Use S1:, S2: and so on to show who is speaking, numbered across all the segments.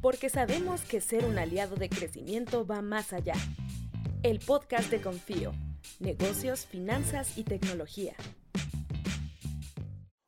S1: porque sabemos que ser un aliado de crecimiento va más allá. El podcast de Confío, negocios, finanzas y tecnología.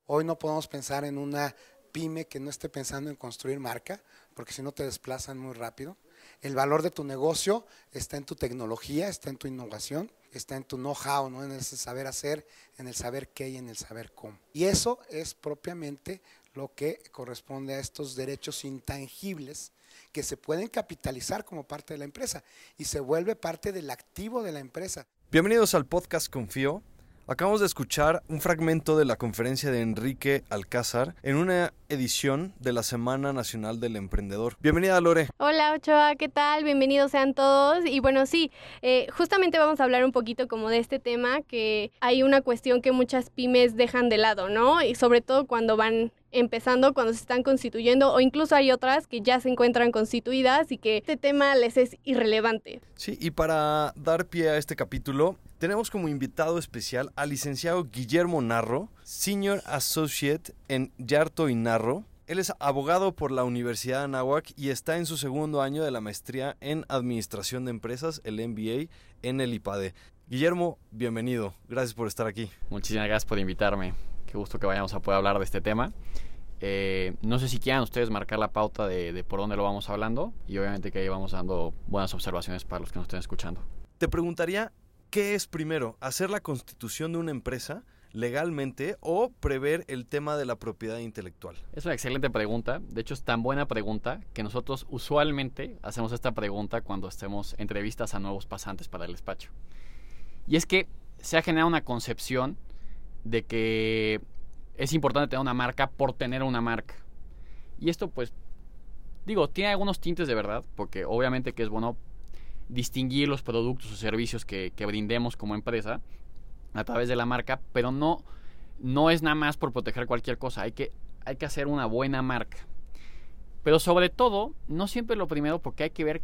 S2: Hoy no podemos pensar en una pyme que no esté pensando en construir marca, porque si no te desplazan muy rápido. El valor de tu negocio está en tu tecnología, está en tu innovación, está en tu know-how, ¿no? en ese saber hacer, en el saber qué y en el saber cómo. Y eso es propiamente lo que corresponde a estos derechos intangibles que se pueden capitalizar como parte de la empresa y se vuelve parte del activo de la empresa.
S3: Bienvenidos al podcast Confío. Acabamos de escuchar un fragmento de la conferencia de Enrique Alcázar en una edición de la Semana Nacional del Emprendedor. Bienvenida, Lore.
S4: Hola, Ochoa, ¿qué tal? Bienvenidos sean todos. Y bueno, sí, eh, justamente vamos a hablar un poquito como de este tema, que hay una cuestión que muchas pymes dejan de lado, ¿no? Y sobre todo cuando van empezando cuando se están constituyendo o incluso hay otras que ya se encuentran constituidas y que este tema les es irrelevante.
S3: Sí, y para dar pie a este capítulo, tenemos como invitado especial al licenciado Guillermo Narro, Senior Associate en Yarto y Narro. Él es abogado por la Universidad de Anáhuac y está en su segundo año de la maestría en Administración de Empresas, el MBA, en el IPADE. Guillermo, bienvenido. Gracias por estar aquí.
S5: Muchísimas gracias por invitarme. Qué gusto que vayamos a poder hablar de este tema. Eh, no sé si quieran ustedes marcar la pauta de, por dónde lo vamos hablando y obviamente que ahí vamos dando buenas observaciones para los que nos estén escuchando.
S3: Te preguntaría, ¿qué es primero? ¿Hacer la constitución de una empresa legalmente o prever el tema de la propiedad intelectual?
S5: Es una excelente pregunta. De hecho, es tan buena pregunta que nosotros usualmente hacemos esta pregunta cuando hacemos entrevistas a nuevos pasantes para el despacho. Y es que se ha generado una concepción de que es importante tener una marca por tener una marca. Y esto pues, digo, tiene algunos tintes de verdad, porque obviamente que es bueno distinguir los productos o servicios que, brindemos como empresa a través de la marca, pero no, no es nada más por proteger cualquier cosa, hay que, hay que hacer una buena marca. Pero sobre todo, no siempre lo primero, porque hay que ver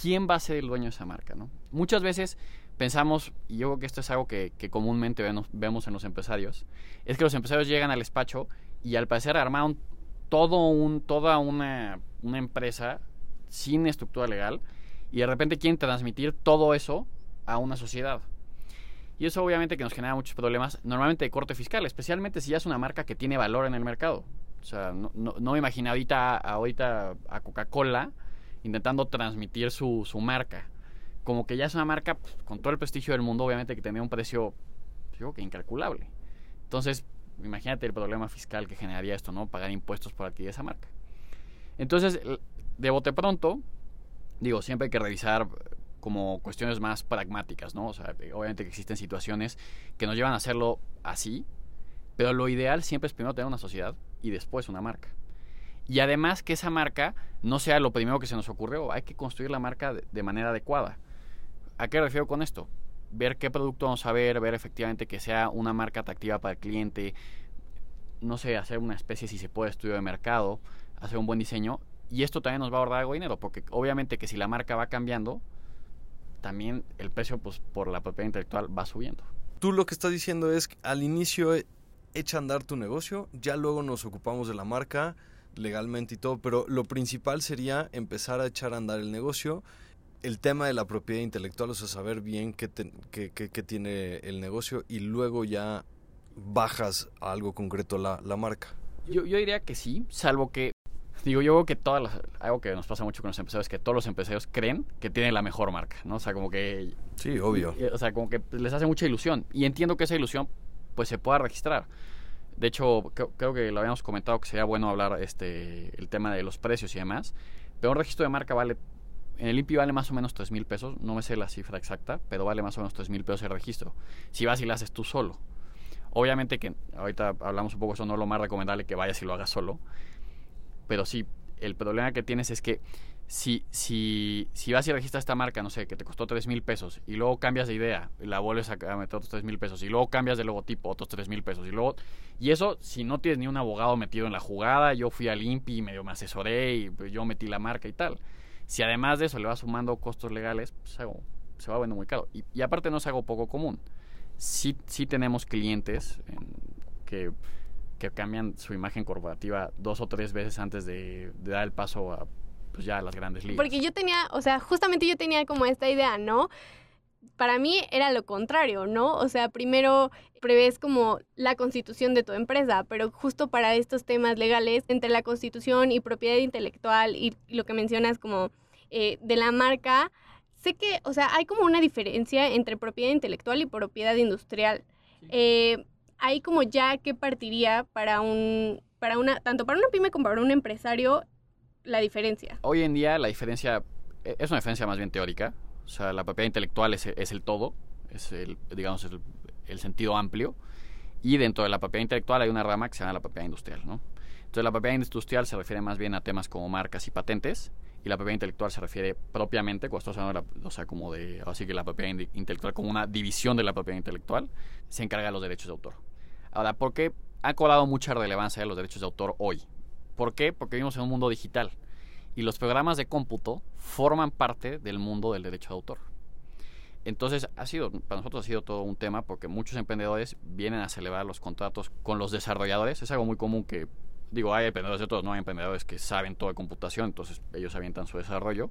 S5: quién va a ser el dueño de esa marca, ¿no? Muchas veces pensamos, y yo creo que esto es algo que, comúnmente vemos, en los empresarios, es que los empresarios llegan al despacho y al parecer armaron todo un, toda una, una empresa sin estructura legal y de repente quieren transmitir todo eso a una sociedad. Y eso obviamente que nos genera muchos problemas, normalmente de corte fiscal, especialmente si ya es una marca que tiene valor en el mercado. O sea, no, no, me imagino ahorita, ahorita a Coca-Cola intentando transmitir su, su marca como que ya es una marca pues, con todo el prestigio del mundo, obviamente que tenía un precio, digo que incalculable. Entonces, imagínate el problema fiscal que generaría esto, ¿no? Pagar impuestos por adquirir esa marca. Entonces, de bote pronto, digo, siempre hay que revisar como cuestiones más pragmáticas, ¿no? O sea, obviamente que existen situaciones que nos llevan a hacerlo así, pero lo ideal siempre es primero tener una sociedad y después una marca. Y además que esa marca no sea lo primero que se nos ocurrió, hay que construir la marca de manera adecuada. ¿A qué refiero con esto? Ver qué producto vamos a ver, ver efectivamente que sea una marca atractiva para el cliente, no sé, hacer una especie, si se puede, estudio de mercado, hacer un buen diseño. Y esto también nos va a ahorrar algo de dinero, porque obviamente que si la marca va cambiando, también el precio pues, por la propiedad intelectual va subiendo.
S3: Tú lo que estás diciendo es que al inicio echa a andar tu negocio, ya luego nos ocupamos de la marca legalmente y todo, pero lo principal sería empezar a echar a andar el negocio el tema de la propiedad intelectual, o sea, saber bien qué, qué, tiene el negocio y luego ya bajas a algo concreto la, la marca.
S5: Yo, yo, diría que sí, salvo que, digo, yo creo que todas las, algo que nos pasa mucho con los empresarios es que todos los empresarios creen que tienen la mejor marca, ¿no? O sea, como que...
S3: Sí, obvio.
S5: O sea, como que les hace mucha ilusión. Y entiendo que esa ilusión, pues, se pueda registrar. De hecho, creo, creo que lo habíamos comentado que sería bueno hablar este el tema de los precios y demás. Pero un registro de marca vale en el INPI vale más o menos 3 mil pesos, no me sé la cifra exacta, pero vale más o menos 3 mil pesos el registro. Si vas y lo haces tú solo. Obviamente que ahorita hablamos un poco eso, no es lo más recomendable que vayas y lo hagas solo. Pero sí, el problema que tienes es que si, si, si vas y registras esta marca, no sé, que te costó 3 mil pesos, y luego cambias de idea, y la vuelves a meter otros 3 mil pesos, y luego cambias de logotipo, otros 3 mil pesos, y luego... Y eso, si no tienes ni un abogado metido en la jugada, yo fui al INPI y medio me asesoré, y yo metí la marca y tal. Si además de eso le va sumando costos legales, pues se va viendo muy caro. Y, aparte no es algo poco común. Sí, sí tenemos clientes que, que, cambian su imagen corporativa dos o tres veces antes de, dar el paso a, pues ya las grandes ligas.
S4: Porque yo tenía, o sea, justamente yo tenía como esta idea, ¿no? Para mí era lo contrario, ¿no? O sea, primero prevés como la constitución de tu empresa, pero justo para estos temas legales, entre la constitución y propiedad intelectual y lo que mencionas como eh, de la marca, sé que, o sea, hay como una diferencia entre propiedad intelectual y propiedad industrial. Eh, hay como ya que partiría para un, para una, tanto para una pyme como para un empresario, la diferencia.
S5: Hoy en día la diferencia eh, es una diferencia más bien teórica. O sea, la propiedad intelectual es, el todo, es el, digamos, el, sentido amplio. Y dentro de la propiedad intelectual hay una rama que se llama la propiedad industrial, ¿no? Entonces la propiedad industrial se refiere más bien a temas como marcas y patentes y la propiedad intelectual se refiere propiamente, cuando estamos hablando de la, o sea, como de, así que la propiedad intelectual como una división de la propiedad intelectual, se encarga de los derechos de autor. Ahora, ¿por qué ha cobrado mucha relevancia los derechos de autor hoy? ¿Por qué? Porque vivimos en un mundo digital y los programas de cómputo forman parte del mundo del derecho de autor. Entonces, ha sido, para nosotros ha sido todo un tema porque muchos emprendedores vienen a celebrar los contratos con los desarrolladores. Es algo muy común que digo, hay emprendedores de todos, no hay emprendedores que saben todo de computación, entonces ellos avientan su desarrollo.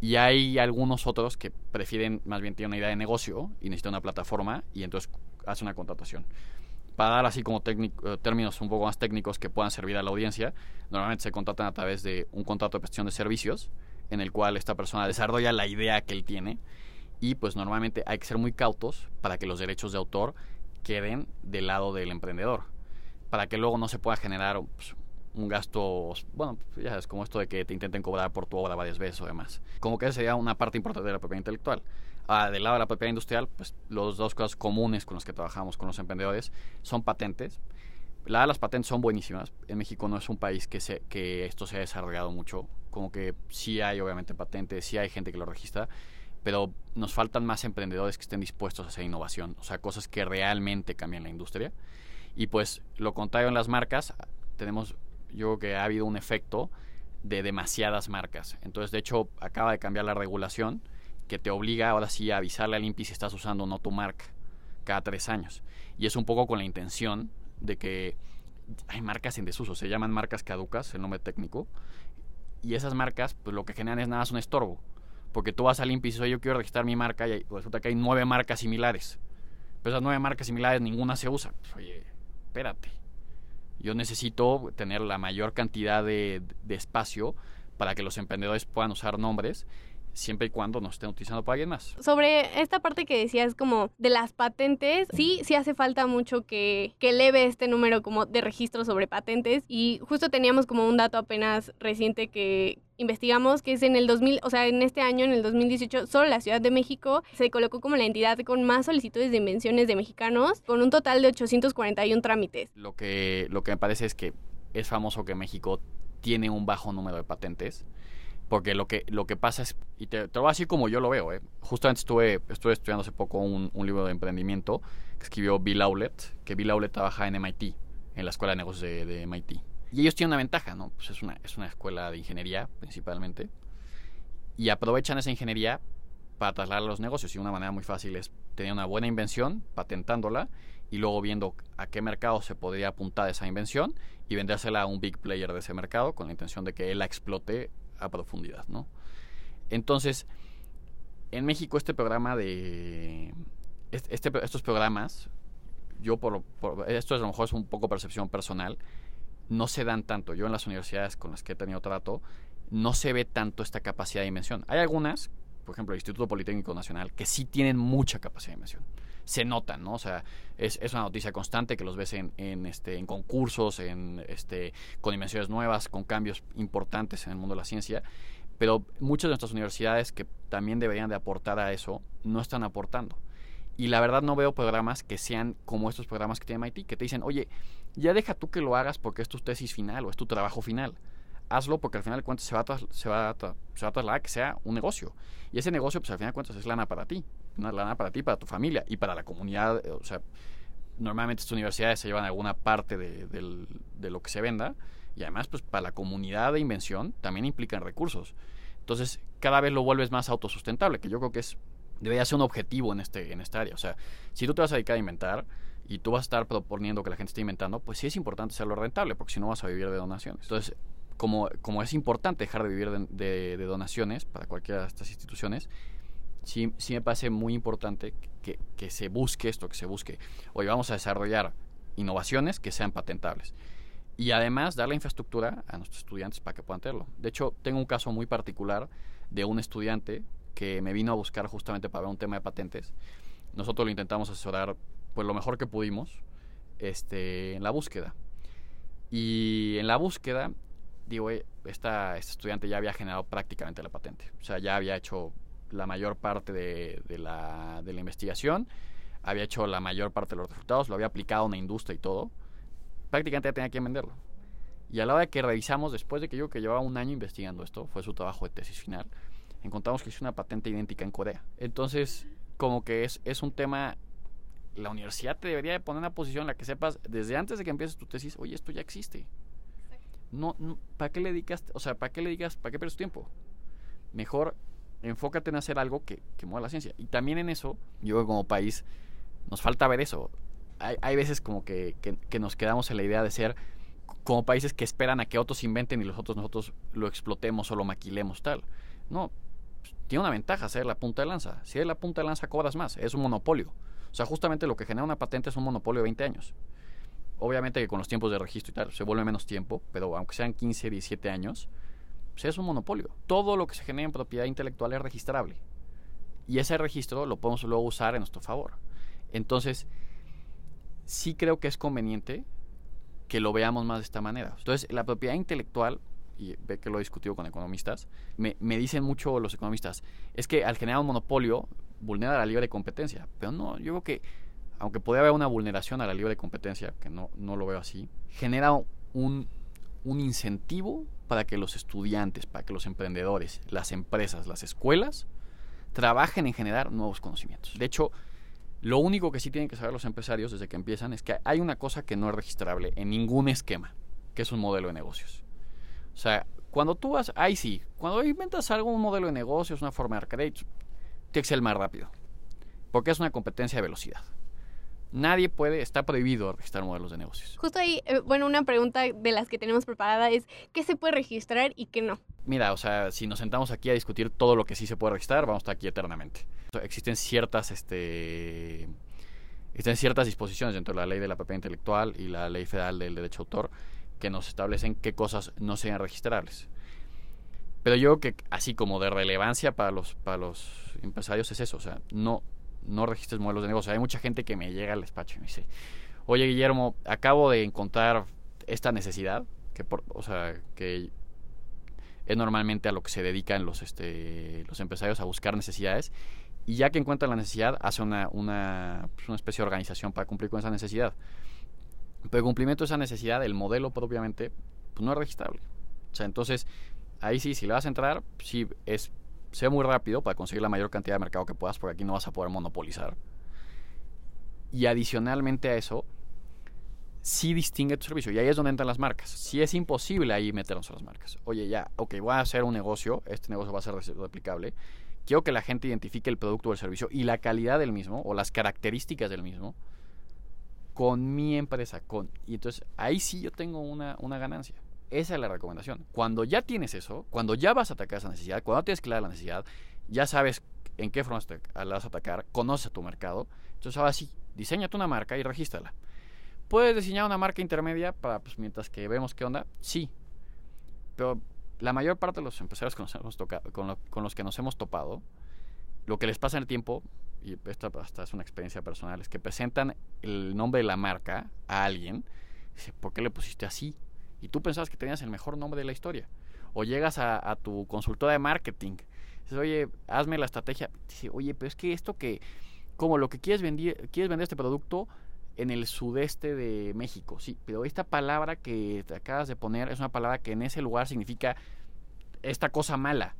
S5: Y hay algunos otros que prefieren, más bien tienen una idea de negocio y necesitan una plataforma y entonces hacen una contratación. Para dar así como técnico, eh, términos un poco más técnicos que puedan servir a la audiencia, normalmente se contratan a través de un contrato de prestación de servicios en el cual esta persona desarrolla la idea que él tiene y pues normalmente hay que ser muy cautos para que los derechos de autor queden del lado del emprendedor para que luego no se pueda generar pues, un gasto, bueno, ya es como esto de que te intenten cobrar por tu obra varias veces o demás. Como que esa sería una parte importante de la propiedad intelectual. Ah, del lado de la propiedad industrial, pues los dos cosas comunes con las que trabajamos con los emprendedores son patentes. La de las patentes son buenísimas. En México no es un país que, se, que esto se ha desarrollado mucho. Como que sí hay obviamente patentes, sí hay gente que lo registra, pero nos faltan más emprendedores que estén dispuestos a hacer innovación, o sea, cosas que realmente cambien la industria. Y pues lo contrario en las marcas, tenemos, yo creo que ha habido un efecto de demasiadas marcas. Entonces, de hecho, acaba de cambiar la regulación que te obliga ahora sí a avisarle al INPI si estás usando o no tu marca cada tres años. Y es un poco con la intención de que hay marcas en desuso, se llaman marcas caducas, el nombre técnico, y esas marcas, pues lo que generan es nada más un estorbo. Porque tú vas al INPI y dices, yo quiero registrar mi marca y resulta que hay nueve marcas similares. Pero esas nueve marcas similares ninguna se usa. Pues, oye, espérate, yo necesito tener la mayor cantidad de, de, espacio para que los emprendedores puedan usar nombres siempre y cuando no estén utilizando para alguien más.
S4: Sobre esta parte que decías como de las patentes, sí, sí hace falta mucho que, que eleve este número como de registro sobre patentes y justo teníamos como un dato apenas reciente que, investigamos que es en el 2000, o sea, en este año, en el 2018, solo la Ciudad de México se colocó como la entidad con más solicitudes de invenciones de mexicanos, con un total de 841 trámites.
S5: Lo que, lo que me parece es que es famoso que México tiene un bajo número de patentes. Porque lo que, lo que pasa es, y te, te lo voy a decir como yo lo veo, ¿eh? justamente estuve, estuve estudiando hace poco un, un, libro de emprendimiento que escribió Bill Aulet, que Bill Aulet trabaja en MIT, en la Escuela de Negocios de, de MIT. Y ellos tienen una ventaja, ¿no? Pues es una, es una escuela de ingeniería principalmente. Y aprovechan esa ingeniería para trasladar los negocios. Y una manera muy fácil es tener una buena invención, patentándola, y luego viendo a qué mercado se podría apuntar esa invención y vendérsela a un big player de ese mercado con la intención de que él la explote a profundidad, ¿no? Entonces, en México este programa de... Este, estos programas, yo por, por, Esto a lo mejor es un poco percepción personal, no se dan tanto. Yo en las universidades con las que he tenido trato, no se ve tanto esta capacidad de invención. Hay algunas, por ejemplo, el Instituto Politécnico Nacional, que sí tienen mucha capacidad de invención. Se notan, ¿no? O sea, es, es una noticia constante que los ves en, en, este, en concursos, en, este, con invenciones nuevas, con cambios importantes en el mundo de la ciencia. Pero muchas de nuestras universidades que también deberían de aportar a eso, no están aportando. Y la verdad no veo programas que sean como estos programas que tiene MIT, que te dicen, oye, ya deja tú que lo hagas porque es tu tesis final o es tu trabajo final. Hazlo porque al final de cuentas se va, a se, a se va a trasladar que sea un negocio. Y ese negocio, pues al final de cuentas es lana para ti. Una lana para ti, para tu familia y para la comunidad. O sea, normalmente estas universidades se llevan alguna parte de, lo que se venda. Y además, pues para la comunidad de invención también implican recursos. Entonces, cada vez lo vuelves más autosustentable, que yo creo que es debería ser un objetivo en, este, en esta área. O sea, si tú te vas a dedicar a inventar y tú vas a estar proponiendo que la gente esté inventando, pues sí es importante hacerlo rentable, porque si no vas a vivir de donaciones. Entonces, como, como es importante dejar de vivir de- de donaciones para cualquiera de estas instituciones, sí, sí me parece muy importante que, que se busque esto, que se busque. Hoy vamos a desarrollar innovaciones que sean patentables. Y además dar la infraestructura a nuestros estudiantes para que puedan tenerlo. De hecho, tengo un caso muy particular de un estudiante que me vino a buscar justamente para ver un tema de patentes. Nosotros lo intentamos asesorar pues lo mejor que pudimos este, en la búsqueda. Y en la búsqueda, digo, esta, este estudiante ya había generado prácticamente la patente. O sea, ya había hecho la mayor parte de, de la, de la investigación, había hecho la mayor parte de los resultados, lo había aplicado a una industria y todo. Prácticamente ya tenía que venderlo. Y a la hora de que revisamos, después de que yo que llevaba un año investigando esto, fue su trabajo de tesis final, encontramos que es una patente idéntica en Corea. Entonces, como que es, es un tema, la universidad te debería de poner en una posición en la que sepas, desde antes de que empieces tu tesis, oye, esto ya existe. No, no ¿para qué le dedicas, o sea, para qué le digas, para qué pierdes tu tiempo? Mejor enfócate en hacer algo que, que mueva la ciencia. Y también en eso, yo que como país, nos falta ver eso. Hay, hay veces como que, que, que nos quedamos en la idea de ser como países que esperan a que otros inventen y los otros nosotros lo explotemos o lo maquilemos tal. No, tiene una ventaja ser la punta de lanza. Si eres la punta de lanza cobras más, es un monopolio. O sea, justamente lo que genera una patente es un monopolio de 20 años. Obviamente que con los tiempos de registro y tal se vuelve menos tiempo, pero aunque sean 15, 17 años, pues es un monopolio. Todo lo que se genera en propiedad intelectual es registrable. Y ese registro lo podemos luego usar en nuestro favor. Entonces, sí creo que es conveniente que lo veamos más de esta manera. Entonces, la propiedad intelectual, y ve que lo he discutido con economistas, me, me dicen mucho los economistas, es que al generar un monopolio vulnera la libre competencia. Pero no, yo creo que, aunque puede haber una vulneración a la libre competencia, que no, no lo veo así, genera un, un incentivo para que los estudiantes, para que los emprendedores, las empresas, las escuelas, trabajen en generar nuevos conocimientos. De hecho, lo único que sí tienen que saber los empresarios desde que empiezan es que hay una cosa que no es registrable en ningún esquema, que es un modelo de negocios. O sea, cuando tú vas, ahí sí, cuando inventas algo, un modelo de negocios, una forma de crédito, tiene que más rápido, porque es una competencia de velocidad. Nadie puede, está prohibido registrar modelos de negocios.
S4: Justo ahí, eh, bueno, una pregunta de las que tenemos preparada es, ¿qué se puede registrar y qué no?
S5: Mira, o sea, si nos sentamos aquí a discutir todo lo que sí se puede registrar, vamos a estar aquí eternamente. O sea, existen ciertas, este, existen ciertas disposiciones dentro de la ley de la propiedad intelectual y la ley federal del derecho de autor que nos establecen qué cosas no sean registrables. Pero yo creo que así como de relevancia para los, para los empresarios es eso, o sea, no, no registres modelos de negocio. Hay mucha gente que me llega al despacho y me dice, oye Guillermo, acabo de encontrar esta necesidad, que o sea, que es normalmente a lo que se dedican los, este, los empresarios a buscar necesidades, y ya que encuentran la necesidad, hace una, una, pues una especie de organización para cumplir con esa necesidad. Pero el cumplimiento de esa necesidad, el modelo propiamente, pues no es registrable. O sea, entonces, ahí sí, si le vas a entrar, sí es sea muy rápido para conseguir la mayor cantidad de mercado que puedas, porque aquí no vas a poder monopolizar. Y adicionalmente a eso, sí distingue tu servicio. Y ahí es donde entran las marcas. Si es imposible ahí meternos a las marcas. Oye, ya, ok, voy a hacer un negocio, este negocio va a ser replicable. Quiero que la gente identifique el producto o el servicio y la calidad del mismo, o las características del mismo, con mi empresa. Con, y entonces ahí sí yo tengo una, una ganancia. Esa es la recomendación. Cuando ya tienes eso, cuando ya vas a atacar esa necesidad, cuando tienes clara la necesidad, ya sabes en qué forma la vas a atacar, conoces tu mercado. Entonces ahora sí, diseñate una marca y regístrala. ¿Puedes diseñar una marca intermedia para, pues, mientras que vemos qué onda? Sí. Pero la mayor parte de los empresarios con los, hemos toca, con, con los que nos hemos topado, lo que les pasa en el tiempo, y esto hasta es una experiencia personal, es que presentan el nombre de la marca a alguien, dice, ¿por qué le pusiste así? Y tú pensabas que tenías el mejor nombre de la historia. O llegas a, tu consultora de marketing, dices, oye, hazme la estrategia. Dice, oye, pero es que esto que, como lo que quieres vender, quieres vender este producto en el sudeste de México, sí, pero esta palabra que te acabas de poner es una palabra que en ese lugar significa esta cosa mala.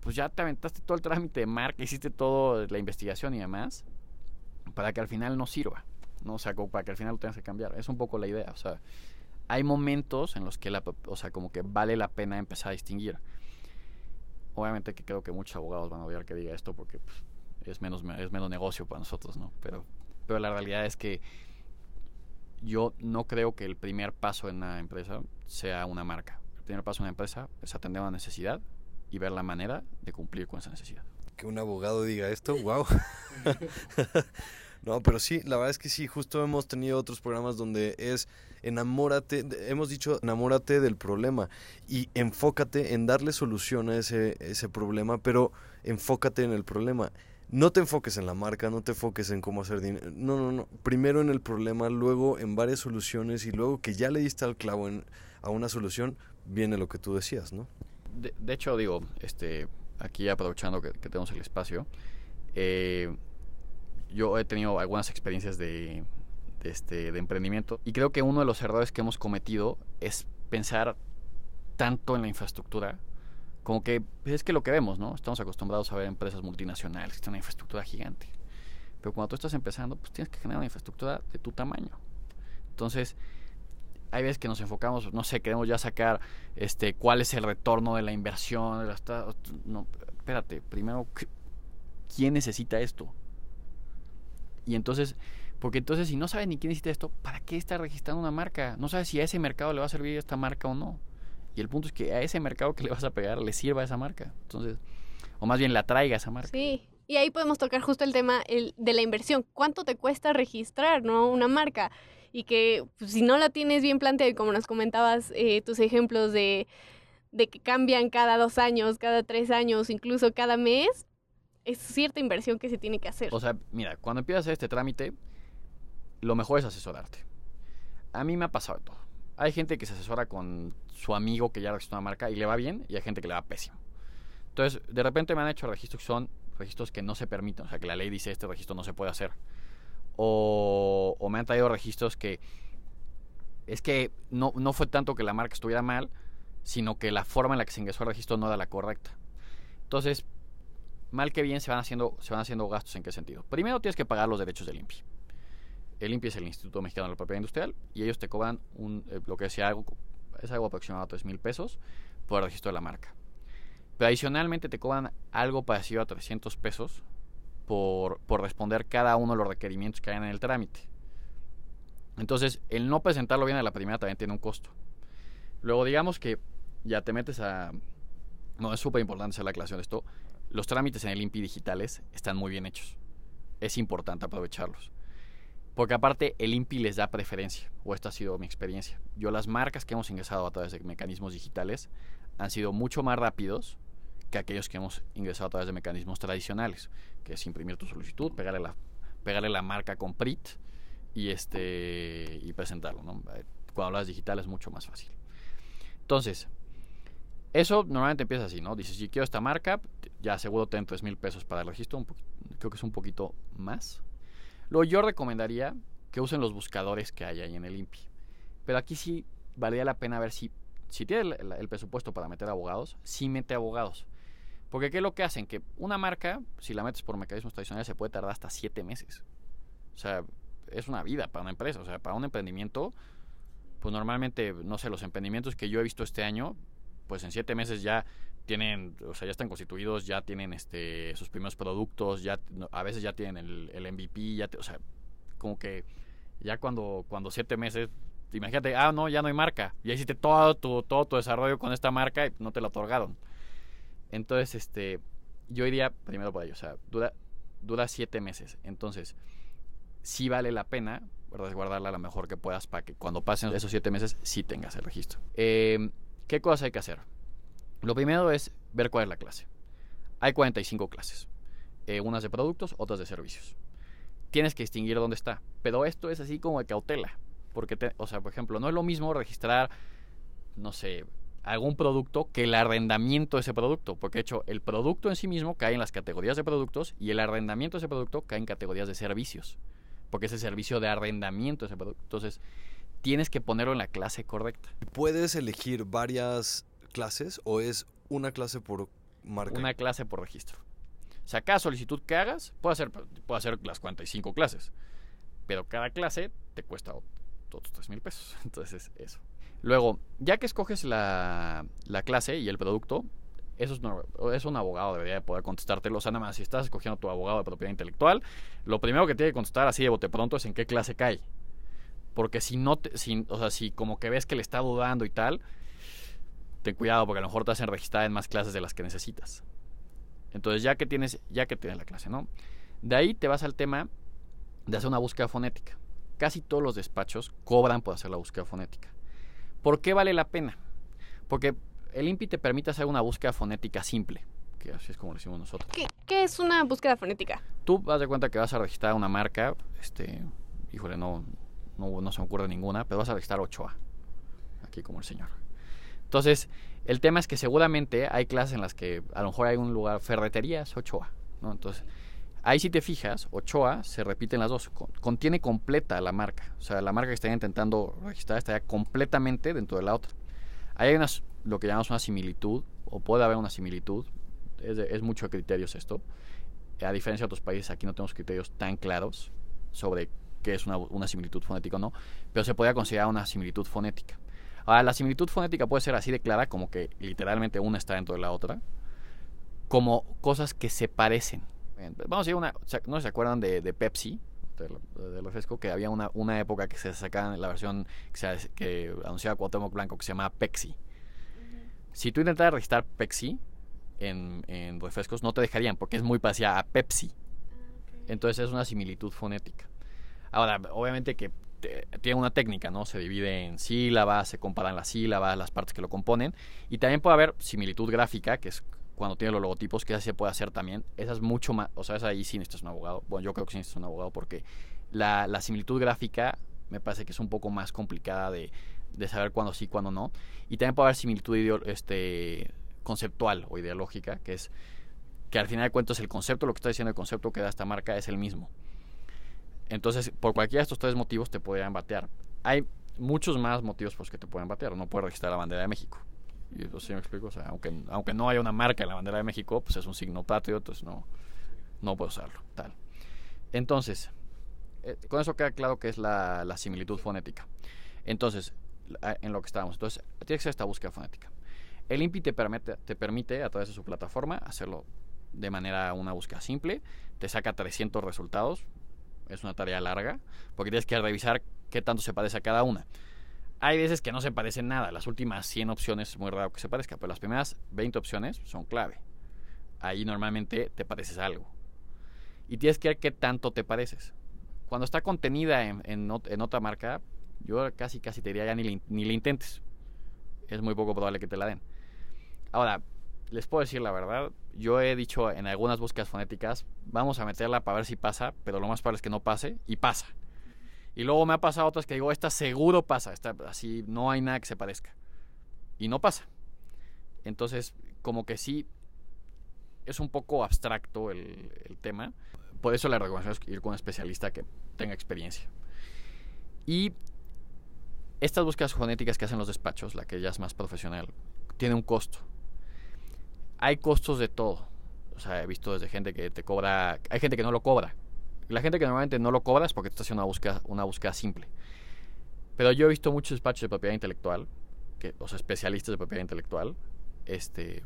S5: Pues ya te aventaste todo el trámite de marca, hiciste toda la investigación y demás, para que al final no sirva, ¿no? O sea, para que al final lo tengas que cambiar. Es un poco la idea, o sea, hay momentos en los que la, o sea, como que vale la pena empezar a distinguir. Obviamente que creo que muchos abogados van a odiar que diga esto porque pues, es menos es menos negocio para nosotros, ¿no? Pero pero la realidad es que yo no creo que el primer paso en una empresa sea una marca. El primer paso en una empresa es atender una necesidad y ver la manera de cumplir con esa necesidad.
S3: Que un abogado diga esto, wow. no, pero sí, la verdad es que sí, justo hemos tenido otros programas donde es enamórate, hemos dicho enamórate del problema y enfócate en darle solución a ese, ese problema, pero enfócate en el problema. No te enfoques en la marca, no te enfoques en cómo hacer dinero. No, no, no. Primero en el problema, luego en varias soluciones y luego que ya le diste al clavo en, a una solución, viene lo que tú decías, ¿no?
S5: De, de hecho, digo, este, aquí aprovechando que, que tenemos el espacio, eh, yo he tenido algunas experiencias de, de, este, de emprendimiento y creo que uno de los errores que hemos cometido es pensar tanto en la infraestructura como que pues, es que lo que vemos, ¿no? Estamos acostumbrados a ver empresas multinacionales que tienen una infraestructura gigante. Pero cuando tú estás empezando, pues tienes que generar una infraestructura de tu tamaño. Entonces, hay veces que nos enfocamos, no sé, queremos ya sacar este cuál es el retorno de la inversión, de la, no, espérate, primero quién necesita esto. Y entonces, porque entonces si no sabes ni quién necesita esto, ¿para qué está registrando una marca? No sabes si a ese mercado le va a servir esta marca o no. Y el punto es que a ese mercado que le vas a pegar le sirva esa marca. Entonces, o más bien la traiga esa marca.
S4: Sí. Y ahí podemos tocar justo el tema el, de la inversión. ¿Cuánto te cuesta registrar ¿no? una marca? Y que pues, si no la tienes bien planteada, y como nos comentabas eh, tus ejemplos de, de que cambian cada dos años, cada tres años, incluso cada mes, es cierta inversión que se tiene que hacer.
S5: O sea, mira, cuando empiezas a hacer este trámite, lo mejor es asesorarte. A mí me ha pasado todo. Hay gente que se asesora con su amigo que ya registró una marca y le va bien, y hay gente que le va pésimo. Entonces, de repente me han hecho registros que son registros que no se permiten, o sea, que la ley dice este registro no se puede hacer. O, me han traído registros que es que no, no fue tanto que la marca estuviera mal, sino que la forma en la que se ingresó al registro no era la correcta. Entonces, mal que bien se van haciendo, se van haciendo gastos en qué sentido. Primero tienes que pagar los derechos del INPI. El INPI es el Instituto Mexicano de la Propiedad Industrial y ellos te cobran un, eh, lo que decía algo, es algo aproximado a 3 mil pesos por el registro de la marca. Pero adicionalmente te cobran algo parecido a 300 pesos por, por responder cada uno de los requerimientos que hayan en el trámite. Entonces, el no presentarlo bien a la primera también tiene un costo. Luego, digamos que ya te metes a... No, es súper importante hacer la aclaración de esto. Los trámites en el INPI digitales están muy bien hechos. Es importante aprovecharlos. Porque aparte el INPI les da preferencia, o esta ha sido mi experiencia. Yo las marcas que hemos ingresado a través de mecanismos digitales han sido mucho más rápidos que aquellos que hemos ingresado a través de mecanismos tradicionales, que es imprimir tu solicitud, pegarle la, pegarle la marca con PRIT y, este, y presentarlo. ¿no? Cuando hablas digital es mucho más fácil. Entonces, eso normalmente empieza así, ¿no? Dices, si quiero esta marca, ya seguro ten 3 mil pesos para el registro, creo que es un poquito más. Luego yo recomendaría que usen los buscadores que hay ahí en el INPI. Pero aquí sí valdría la pena ver si, si tiene el, el, presupuesto para meter abogados, sí mete abogados. Porque ¿qué es lo que hacen? Que una marca, si la metes por mecanismos tradicionales, se puede tardar hasta 7 meses. O sea, es una vida para una empresa. O sea, para un emprendimiento, pues normalmente, no sé, los emprendimientos que yo he visto este año, pues en 7 meses ya tienen, o sea, ya están constituidos, ya tienen este sus primeros productos, ya a veces ya tienen el, MVP, ya te, o sea, como que ya cuando cuando siete meses, imagínate, ah, no, ya no hay marca, ya hiciste todo tu todo tu desarrollo con esta marca y no te la otorgaron. Entonces, este, yo iría primero por ello, o sea, dura dura siete meses, entonces sí vale la pena resguardarla lo mejor que puedas para que cuando pasen esos siete meses sí tengas el registro. Eh, ¿Qué cosas hay que hacer? Lo primero es ver cuál es la clase. Hay 45 clases. Eh, unas de productos, otras de servicios. Tienes que distinguir dónde está. Pero esto es así como de cautela. Porque, te, o sea, por ejemplo, no es lo mismo registrar, no sé, algún producto que el arrendamiento de ese producto. Porque, de hecho, el producto en sí mismo cae en las categorías de productos y el arrendamiento de ese producto cae en categorías de servicios. Porque es el servicio de arrendamiento de ese producto. Entonces, tienes que ponerlo en la clase correcta.
S3: ¿Puedes elegir varias clases o es una clase por marca?
S5: Una clase por registro. O sea, cada solicitud que hagas, puede hacer, puede hacer las 45 clases. Pero cada clase te cuesta otros 3 mil pesos. Entonces, eso. Luego, ya que escoges la, la clase y el producto, eso es, no, es, un abogado, debería de poder contestártelo. O sea, nada más, si estás escogiendo tu abogado de propiedad intelectual, lo primero que tiene que contestar así de bote pronto es en qué clase cae. Porque si no, te, si, o sea, si como que ves que le está dudando y tal, ten cuidado porque a lo mejor te hacen registrar en más clases de las que necesitas. Entonces, ya que tienes, ya que tienes la clase, ¿no? De ahí te vas al tema de hacer una búsqueda fonética. Casi todos los despachos cobran por hacer la búsqueda fonética. ¿Por qué vale la pena? Porque el INPI te permite hacer una búsqueda fonética simple, que así es como lo decimos nosotros.
S4: ¿Qué, qué es una búsqueda fonética?
S5: Tú vas de cuenta que vas a registrar una marca, este, híjole, no, no, no se me ocurre ninguna, pero vas a registrar Ochoa, aquí como el señor. Entonces, el tema es que seguramente hay clases en las que a lo mejor hay un lugar, ferreterías, Ochoa, ¿no? Entonces, ahí si te fijas, Ochoa se repiten las dos, con- contiene completa la marca, o sea, la marca que están intentando registrar está ya completamente dentro de la otra. Ahí hay unas, lo que llamamos una similitud, o puede haber una similitud, es, es mucho de criterios esto, a diferencia de otros países, aquí no tenemos criterios tan claros sobre qué es una, una similitud fonética o no, pero se podría considerar una similitud fonética. Ahora, la similitud fonética puede ser así de clara como que literalmente una está dentro de la otra, como cosas que se parecen. Vamos a ir una, ¿se- ¿no se acuerdan de, de Pepsi? Del, refresco, que había una, una época que se sacaban la versión que, se, que anunciaba Cuauhtémoc Blanco que se llamaba Pepsi. Si tú intentas registrar Pepsi en, en refrescos, no te dejarían porque es muy parecida a Pepsi. Entonces es una similitud fonética. Ahora, obviamente que tiene una técnica, ¿no? Se divide en sílabas, se comparan las sílabas, las partes que lo componen. Y también puede haber similitud gráfica, que es cuando tiene los logotipos, que esa se puede hacer también. Esa es mucho más, o sea, esa ahí sí necesitas un abogado. Bueno, yo creo que sí necesitas un abogado porque la, la similitud gráfica me parece que es un poco más complicada de, de saber cuándo sí, cuándo no. Y también puede haber similitud este, conceptual o ideológica, que es que al final de cuentas el concepto, lo que está diciendo el concepto que da esta marca es el mismo. Entonces, por cualquiera de estos tres motivos te podrían batear. Hay muchos más motivos por los que te pueden batear. No puedes registrar la bandera de México. Y eso sí me explico. O sea, aunque, aunque no haya una marca en la bandera de México, pues es un signo patrio, entonces no, no puedo usarlo. Tal. Entonces, eh, con eso queda claro que es la, la similitud fonética. Entonces, en lo que estábamos. Entonces, tienes que hacer esta búsqueda fonética. El INPI te permite, te permite, a través de su plataforma, hacerlo de manera una búsqueda simple. Te saca 300 resultados. Es una tarea larga, porque tienes que revisar qué tanto se parece a cada una. Hay veces que no se parecen nada. Las últimas 100 opciones es muy raro que se parezca, pero las primeras 20 opciones son clave. Ahí normalmente te pareces algo. Y tienes que ver qué tanto te pareces. Cuando está contenida en, en ot- en otra marca, yo casi casi te diría ya ni ni le intentes. Es muy poco probable que te la den. Ahora, les puedo decir la verdad, yo he dicho en algunas búsquedas fonéticas, vamos a meterla para ver si pasa, pero lo más probable es que no pase, y pasa. Y luego me ha pasado otras que digo, esta seguro pasa, esta así no hay nada que se parezca. Y no pasa. Entonces, como que sí, es un poco abstracto el, tema. Por eso la recomendación es ir con un especialista que tenga experiencia. Y estas búsquedas fonéticas que hacen los despachos, la que ya es más profesional, tiene un costo. Hay costos de todo. O sea, he visto desde gente que te cobra, hay gente que no lo cobra. La gente que normalmente no lo cobra es porque te está haciendo una búsqueda, una búsqueda simple. Pero yo he visto muchos despachos de propiedad intelectual, que, los especialistas de propiedad intelectual, este,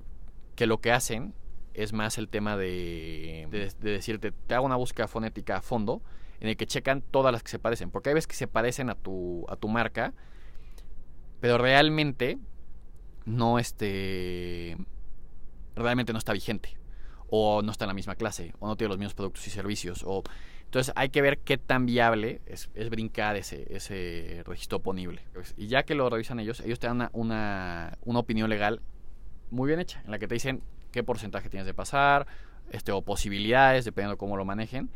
S5: que lo que hacen es más el tema de, de, de decirte, te hago una búsqueda fonética a fondo, en el que checan todas las que se parecen. Porque hay veces que se parecen a tu, a tu marca, pero realmente no este realmente no está vigente o no está en la misma clase o no tiene los mismos productos y servicios o entonces hay que ver qué tan viable es, es brincar ese, ese registro oponible y ya que lo revisan ellos ellos te dan una, una, opinión legal muy bien hecha en la que te dicen qué porcentaje tienes de pasar este o posibilidades dependiendo de cómo lo manejen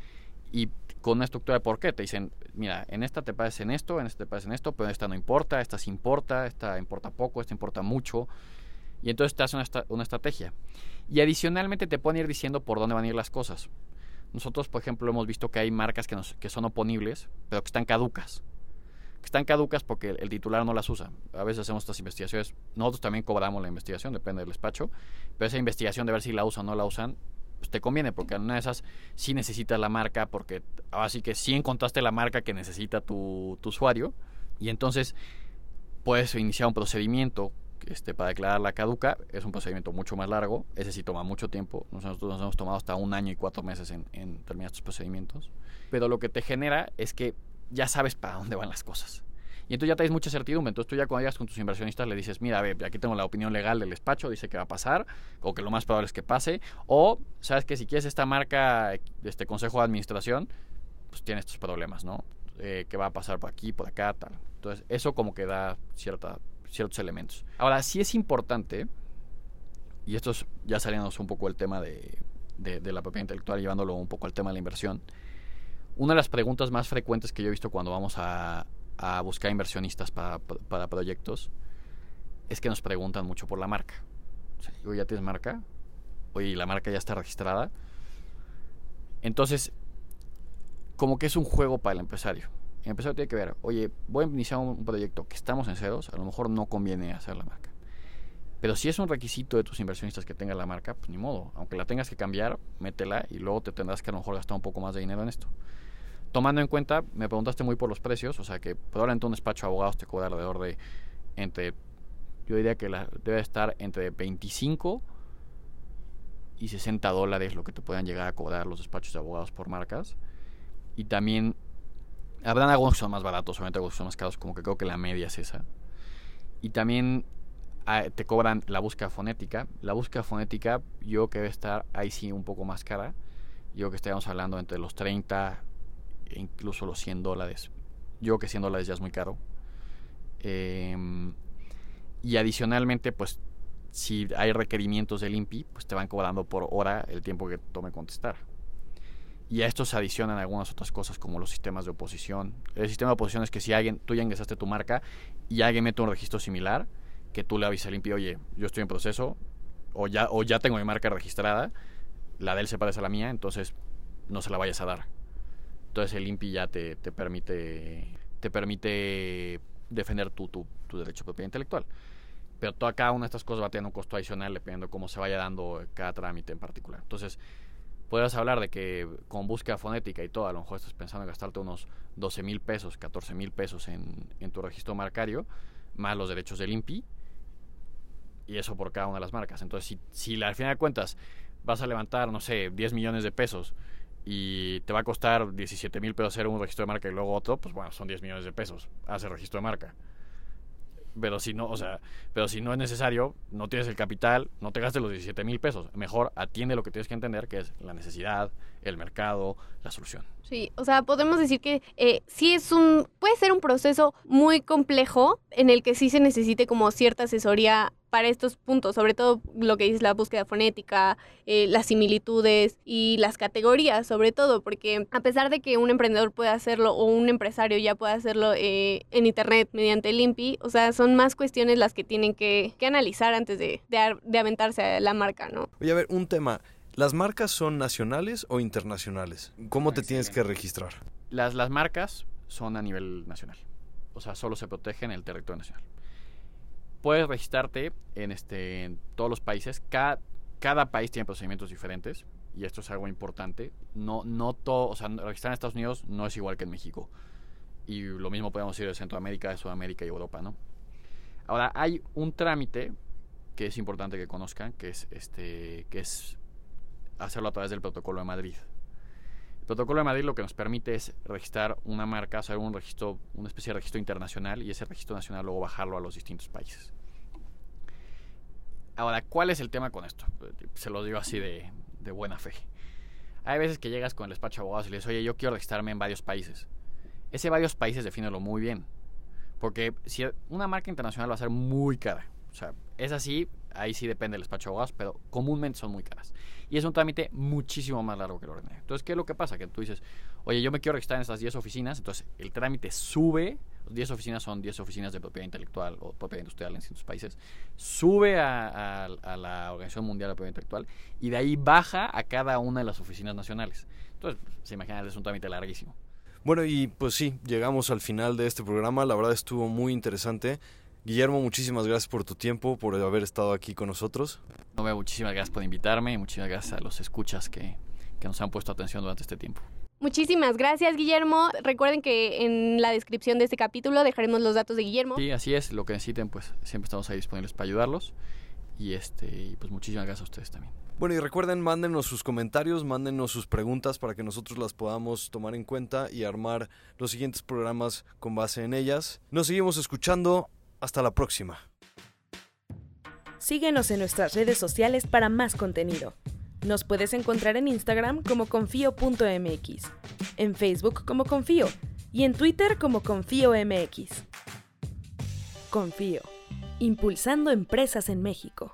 S5: y con una estructura de por qué. Te dicen, mira, en esta te parece en esto, en esta te parece en esto, pero esta no importa, esta sí importa, esta importa poco, esta importa mucho. Y entonces te hace una, una estrategia. Y adicionalmente te pueden ir diciendo por dónde van a ir las cosas. Nosotros, por ejemplo, hemos visto que hay marcas que, nos- son oponibles, pero que están caducas. Que están caducas porque el, titular no las usa. A veces hacemos estas investigaciones. Nosotros también cobramos la investigación, depende del despacho. Pero esa investigación de ver si la usan o no la usan, pues te conviene, porque en una de esas sí necesitas la marca, porque así que sí encontraste la marca que necesita tu usuario, y entonces puedes iniciar un procedimiento este, para declarar la caduca. Es un procedimiento mucho más largo, ese sí toma mucho tiempo. Nosotros nos hemos tomado hasta un año y cuatro meses en, en terminar estos procedimientos. Pero lo que te genera es que ya sabes para dónde van las cosas. Y entonces ya traes mucha certidumbre. Entonces tú ya cuando llegas con tus inversionistas le dices, mira, a ver, aquí tengo la opinión legal del despacho, dice que va a pasar, o que lo más probable es que pase. O, sabes que si quieres esta marca, este consejo de administración, pues tiene estos problemas, ¿no? Eh, que va a pasar por aquí, por acá, tal. Entonces, eso como que da cierta, ciertos elementos. Ahora, sí es importante, y esto es, ya saliéndonos un poco el tema de, la propiedad intelectual, llevándolo un poco al tema de la inversión, una de las preguntas más frecuentes que yo he visto cuando vamos a, buscar inversionistas para, proyectos es que nos preguntan mucho por la marca. O ¿ya tienes marca? Oye, ¿la marca ya está registrada? Entonces, como que es un juego para el empresario. El empresario tiene que ver, oye, voy a iniciar un proyecto que estamos en ceros, a lo mejor no conviene hacer la marca. Pero si es un requisito de tus inversionistas que tenga la marca, pues ni modo. Aunque la tengas que cambiar, métela y luego te tendrás que a lo mejor gastar un poco más de dinero en esto. Tomando en cuenta, me preguntaste muy por los precios, o sea que probablemente un despacho de abogados te cobra alrededor de entre, yo diría que debe estar entre 25 y 60 dólares lo que te puedan llegar a cobrar los despachos de abogados por marcas. Y también habrán algunos que son más baratos, obviamente algunos que son más caros, como que creo que la media es esa. Y también ah, te cobran la búsqueda fonética. La búsqueda fonética yo que debe estar ahí sí un poco más cara. Yo que estaríamos hablando entre los 30 e incluso los 100 dólares. Yo que 100 dólares ya es muy caro. Em, y adicionalmente, pues si hay requerimientos del INPI, pues te van cobrando por hora el tiempo que tome contestar. Y a esto se adicionan algunas otras cosas como los sistemas de oposición. El sistema de oposición es que si alguien, tú ya ingresaste tu marca y alguien mete un registro similar, que tú le avisas al INPI, oye, yo estoy en proceso, o ya, o ya tengo mi marca registrada, la de él se parece a la mía, entonces no se la vayas a dar. Entonces el INPI ya te, te permite te permite defender tu, tu, tu derecho a propiedad intelectual. Pero toda cada una de estas cosas va a tener un costo adicional dependiendo de cómo se vaya dando cada trámite en particular. Entonces, podrías hablar de que con búsqueda fonética y todo, a lo mejor estás pensando en gastarte unos 12 mil pesos, 14 mil pesos en, en, tu registro marcario, más los derechos del INPI, y eso por cada una de las marcas. Entonces, si, si al final de cuentas vas a levantar, no sé, 10 millones de pesos y te va a costar 17 mil pesos hacer un registro de marca y luego otro, pues bueno, son 10 millones de pesos hacer registro de marca pero si no, o sea, pero si no es necesario, no tienes el capital, no te gastes los 17 mil pesos. Mejor atiende lo que tienes que entender, que es la necesidad, el mercado, la solución.
S4: Sí, o sea, podemos decir que eh, sí es un, puede ser un proceso muy complejo en el que sí se necesite como cierta asesoría para estos puntos, sobre todo lo que dice la búsqueda fonética, eh, las similitudes y las categorías, sobre todo, porque a pesar de que un emprendedor pueda hacerlo o un empresario ya pueda hacerlo eh, en Internet mediante el INPI, o sea, son más cuestiones las que tienen que, analizar antes de, de, aventarse a la marca, ¿no?
S3: Oye, a ver, un tema. ¿Las marcas son nacionales o internacionales? ¿Cómo te tienes que registrar?
S5: Las, las marcas son a nivel nacional. O sea, solo se protegen en el territorio nacional puedes registrarte en, este, en todos los países. Cada, cada país tiene procedimientos diferentes y esto es algo importante. No, no todo, o sea, registrar en Estados Unidos no es igual que en México. Y lo mismo podemos decir de Centroamérica, de Sudamérica y Europa, ¿no? Ahora, hay un trámite que es importante que conozcan, que es, este, que es hacerlo a través del protocolo de Madrid. El protocolo de Madrid lo que nos permite es registrar una marca, hacer un registro, una especie de registro internacional y ese registro nacional luego bajarlo a los distintos países. Ahora, ¿cuál es el tema con esto? Se lo digo así de, buena fe. Hay veces que llegas con el despacho de abogados y le dices, oye, yo quiero registrarme en varios países. Ese varios países defínelo muy bien. Porque si una marca internacional va a ser muy cara. O sea, es así, ahí sí depende del despacho de abogados, pero comúnmente son muy caras. Y es un trámite muchísimo más largo que el ordinario. Entonces, ¿qué es lo que pasa? Que tú dices, oye, yo me quiero registrar en estas 10 oficinas, entonces el trámite sube 10 oficinas son 10 oficinas de propiedad intelectual o propiedad industrial en distintos países, sube a, la Organización Mundial de Propiedad Intelectual y de ahí baja a cada una de las oficinas nacionales. Entonces, se imaginan, es un trámite larguísimo.
S3: Bueno, y pues sí, llegamos al final de este programa. La verdad estuvo muy interesante. Guillermo, muchísimas gracias por tu tiempo, por haber estado aquí con nosotros.
S5: No, muchísimas gracias por invitarme y muchísimas gracias a los escuchas que, que nos han puesto atención durante este tiempo.
S4: Muchísimas gracias, Guillermo. Recuerden que en la descripción de este capítulo dejaremos los datos de Guillermo.
S5: Sí, así es. Lo que necesiten, pues siempre estamos ahí disponibles para ayudarlos. Y este, y pues muchísimas gracias a ustedes también.
S3: Bueno, y recuerden, mándenos sus comentarios, mándenos sus preguntas para que nosotros las podamos tomar en cuenta y armar los siguientes programas con base en ellas. Nos seguimos escuchando. Hasta la próxima.
S1: Síguenos en nuestras redes sociales para más contenido. Nos puedes encontrar en Instagram como confío.mx, en Facebook como Confío y en Twitter como ConfíoMX. Confío, impulsando empresas en México.